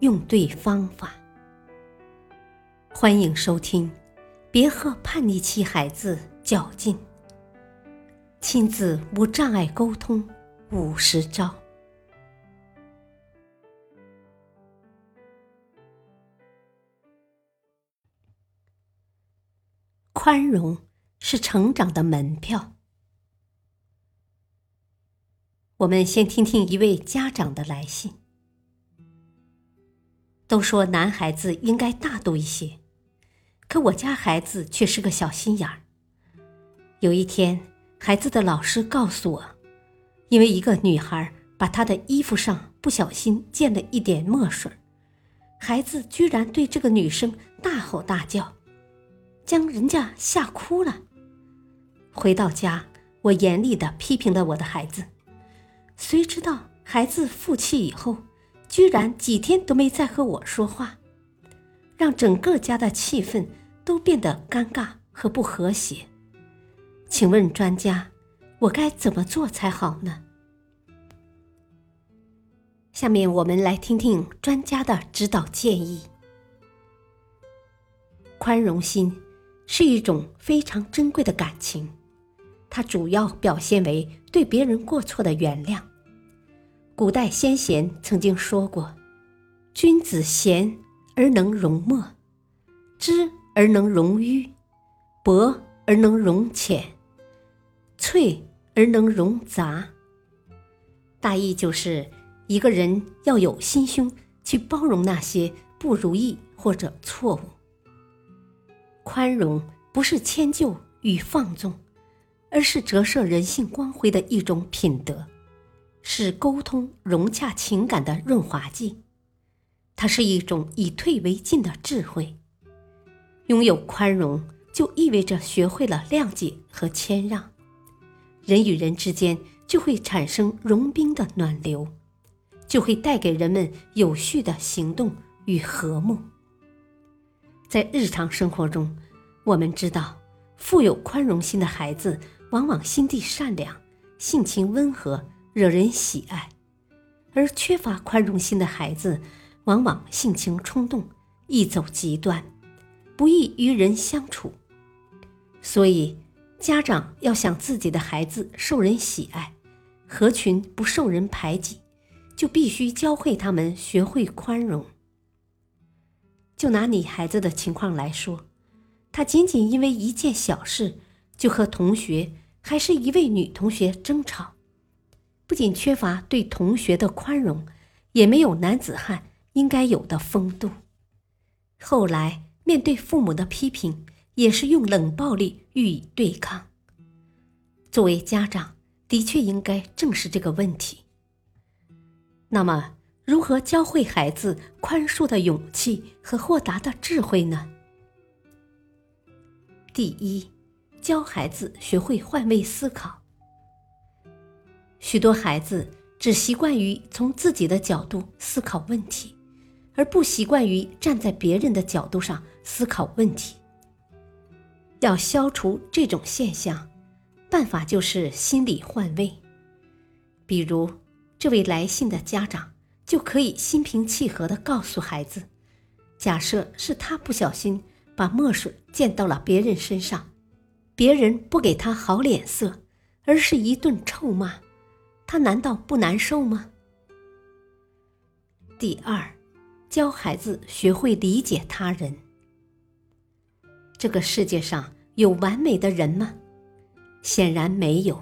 用对方法。欢迎收听，别和叛逆期孩子较劲。亲子无障碍沟通五十招。宽容是成长的门票。我们先听听一位家长的来信。都说男孩子应该大度一些，可我家孩子却是个小心眼儿。有一天，孩子的老师告诉我，因为一个女孩把他的衣服上不小心溅了一点墨水，孩子居然对这个女生大吼大叫，将人家吓哭了。回到家，我严厉的批评了我的孩子，谁知道孩子负气以后。居然几天都没再和我说话，让整个家的气氛都变得尴尬和不和谐。请问专家，我该怎么做才好呢？下面我们来听听专家的指导建议。宽容心是一种非常珍贵的感情，它主要表现为对别人过错的原谅。古代先贤曾经说过：“君子贤而能容墨，知而能容淤，博而能容浅，脆而能容杂。”大意就是，一个人要有心胸去包容那些不如意或者错误。宽容不是迁就与放纵，而是折射人性光辉的一种品德。是沟通融洽情感的润滑剂，它是一种以退为进的智慧。拥有宽容，就意味着学会了谅解和谦让，人与人之间就会产生融冰的暖流，就会带给人们有序的行动与和睦。在日常生活中，我们知道，富有宽容心的孩子往往心地善良，性情温和。惹人喜爱，而缺乏宽容心的孩子，往往性情冲动，易走极端，不易与人相处。所以，家长要想自己的孩子受人喜爱，合群不受人排挤，就必须教会他们学会宽容。就拿你孩子的情况来说，他仅仅因为一件小事，就和同学还是一位女同学争吵。不仅缺乏对同学的宽容，也没有男子汉应该有的风度。后来面对父母的批评，也是用冷暴力予以对抗。作为家长，的确应该正视这个问题。那么，如何教会孩子宽恕的勇气和豁达的智慧呢？第一，教孩子学会换位思考。许多孩子只习惯于从自己的角度思考问题，而不习惯于站在别人的角度上思考问题。要消除这种现象，办法就是心理换位。比如，这位来信的家长就可以心平气和地告诉孩子：假设是他不小心把墨水溅到了别人身上，别人不给他好脸色，而是一顿臭骂。他难道不难受吗？第二，教孩子学会理解他人。这个世界上有完美的人吗？显然没有。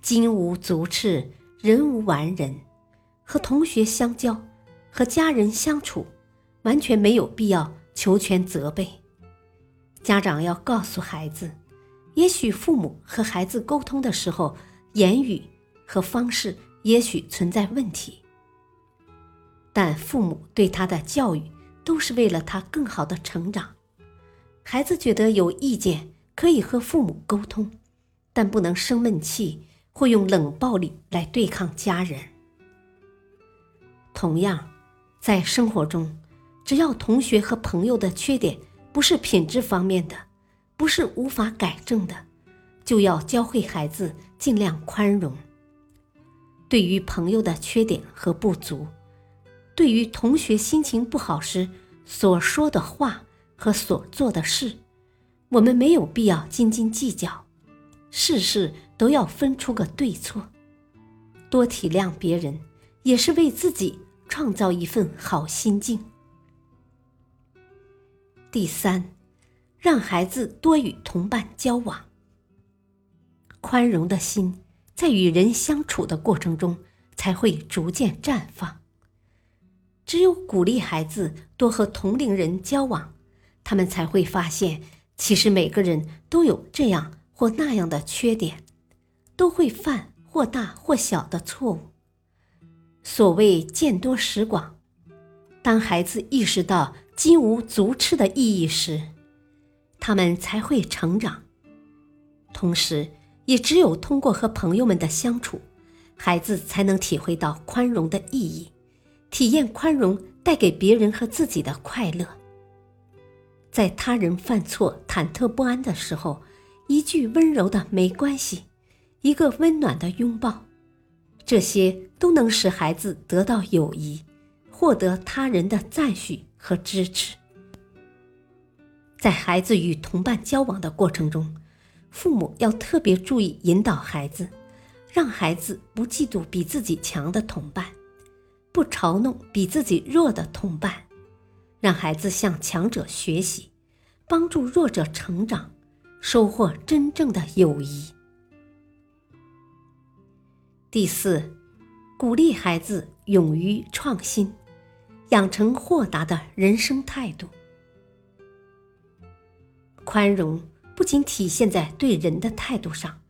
金无足赤，人无完人。和同学相交，和家人相处，完全没有必要求全责备。家长要告诉孩子，也许父母和孩子沟通的时候，言语。和方式也许存在问题。但父母对他的教育都是为了他更好的成长。孩子觉得有意见可以和父母沟通，但不能生闷气或用冷暴力来对抗家人。同样，在生活中，只要同学和朋友的缺点不是品质方面的，不是无法改正的，就要教会孩子尽量宽容。对于朋友的缺点和不足，对于同学心情不好时所说的话和所做的事，我们没有必要斤斤计较，事事都要分出个对错。多体谅别人，也是为自己创造一份好心境。第三，让孩子多与同伴交往。宽容的心，在与人相处的过程中才会逐渐绽放。只有鼓励孩子多和同龄人交往，他们才会发现，其实每个人都有这样或那样的缺点，都会犯或大或小的错误。所谓见多识广，当孩子意识到金无足赤的意义时，他们才会成长。同时，也只有通过和朋友们的相处，孩子才能体会到宽容的意义。体验宽容带给别人和自己的快乐，在他人犯错忐忑不安的时候，一句温柔的“没关系”，一个温暖的拥抱，这些都能使孩子得到友谊，获得他人的赞许和支持。在孩子与同伴交往的过程中，父母要特别注意引导孩子，让孩子不嫉妒比自己强的同伴。不嘲弄比自己弱的同伴，让孩子向强者学习，帮助弱者成长，收获真正的友谊。第四，鼓励孩子勇于创新，养成豁达的人生态度。宽容不仅体现在对人的态度上，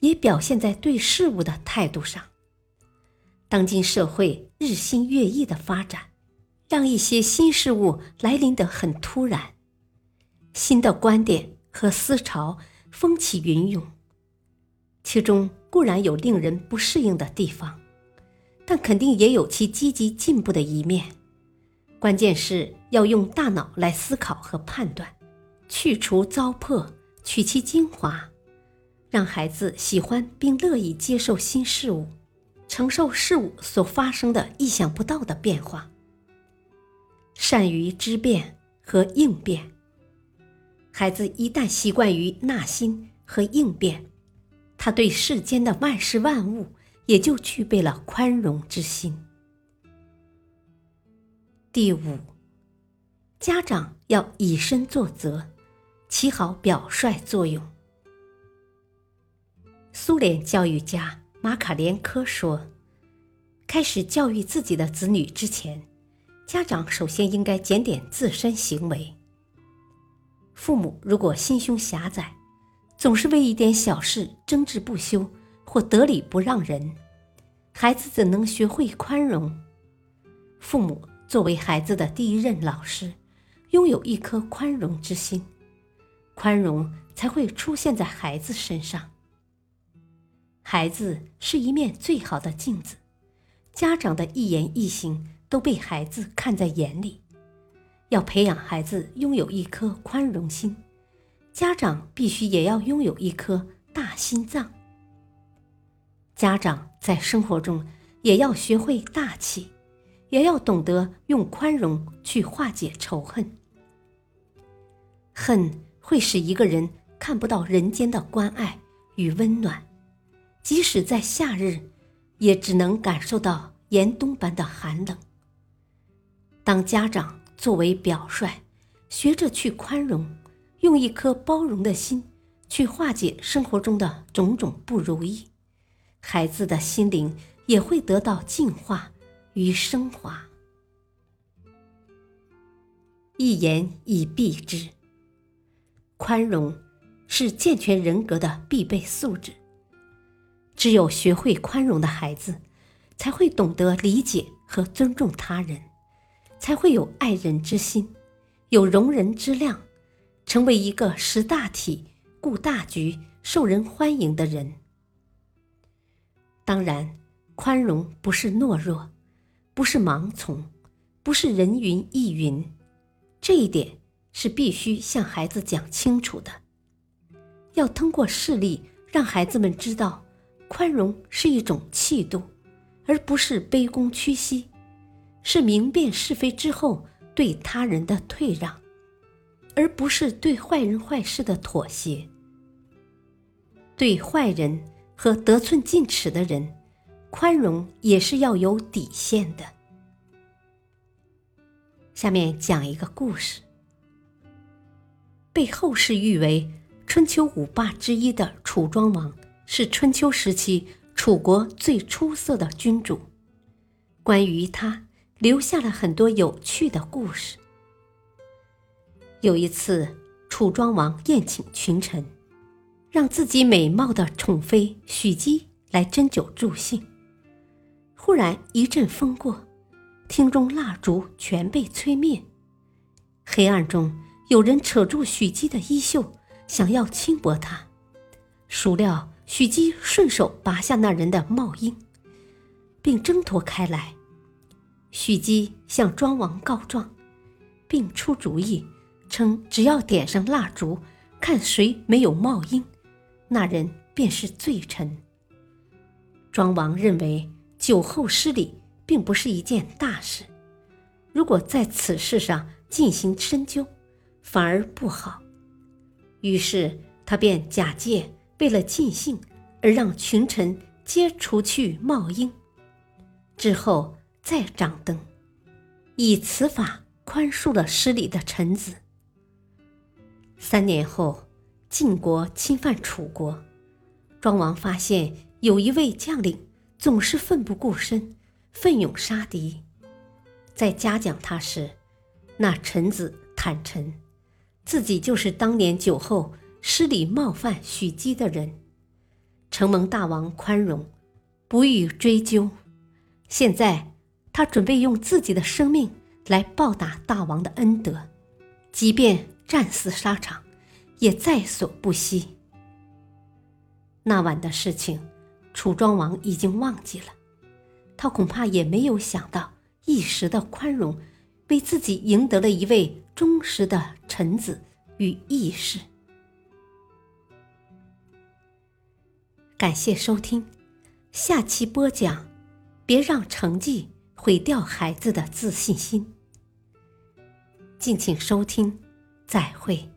也表现在对事物的态度上。当今社会日新月异的发展，让一些新事物来临得很突然，新的观点和思潮风起云涌，其中固然有令人不适应的地方，但肯定也有其积极进步的一面。关键是要用大脑来思考和判断，去除糟粕，取其精华，让孩子喜欢并乐意接受新事物。承受事物所发生的意想不到的变化，善于知变和应变。孩子一旦习惯于纳新和应变，他对世间的万事万物也就具备了宽容之心。第五，家长要以身作则，起好表率作用。苏联教育家。马卡连科说：“开始教育自己的子女之前，家长首先应该检点自身行为。父母如果心胸狭窄，总是为一点小事争执不休或得理不让人，孩子怎能学会宽容？父母作为孩子的第一任老师，拥有一颗宽容之心，宽容才会出现在孩子身上。”孩子是一面最好的镜子，家长的一言一行都被孩子看在眼里。要培养孩子拥有一颗宽容心，家长必须也要拥有一颗大心脏。家长在生活中也要学会大气，也要懂得用宽容去化解仇恨。恨会使一个人看不到人间的关爱与温暖。即使在夏日，也只能感受到严冬般的寒冷。当家长作为表率，学着去宽容，用一颗包容的心去化解生活中的种种不如意，孩子的心灵也会得到净化与升华。一言以蔽之，宽容是健全人格的必备素质。只有学会宽容的孩子，才会懂得理解和尊重他人，才会有爱人之心，有容人之量，成为一个识大体、顾大局、受人欢迎的人。当然，宽容不是懦弱，不是盲从，不是人云亦云，这一点是必须向孩子讲清楚的。要通过事例让孩子们知道，宽容是一种气度，而不是卑躬屈膝，是明辨是非之后对他人的退让，而不是对坏人坏事的妥协。对坏人。和得寸进尺的人，宽容也是要有底线的。下面讲一个故事。被后世誉为春秋五霸之一的楚庄王，是春秋时期楚国最出色的君主。关于他，留下了很多有趣的故事。有一次，楚庄王宴请群臣。让自己美貌的宠妃许姬来斟酒助兴。忽然一阵风过，厅中蜡烛全被吹灭。黑暗中有人扯住许姬的衣袖，想要轻薄她。孰料许姬顺手拔下那人的帽缨，并挣脱开来。许姬向庄王告状，并出主意，称只要点上蜡烛，看谁没有帽缨。那人便是罪臣。庄王认为酒后失礼并不是一件大事，如果在此事上进行深究，反而不好。于是他便假借为了尽兴而让群臣皆除去帽缨，之后再掌灯，以此法宽恕了失礼的臣子。三年后。晋国侵犯楚国，庄王发现有一位将领总是奋不顾身、奋勇杀敌，在嘉奖他时，那臣子坦陈，自己就是当年酒后失礼冒犯许姬的人，承蒙大王宽容，不予追究。现在他准备用自己的生命来报答大王的恩德，即便战死沙场。也在所不惜。那晚的事情，楚庄王已经忘记了，他恐怕也没有想到一时的宽容，为自己赢得了一位忠实的臣子与义士。感谢收听，下期播讲，别让成绩毁掉孩子的自信心。敬请收听，再会。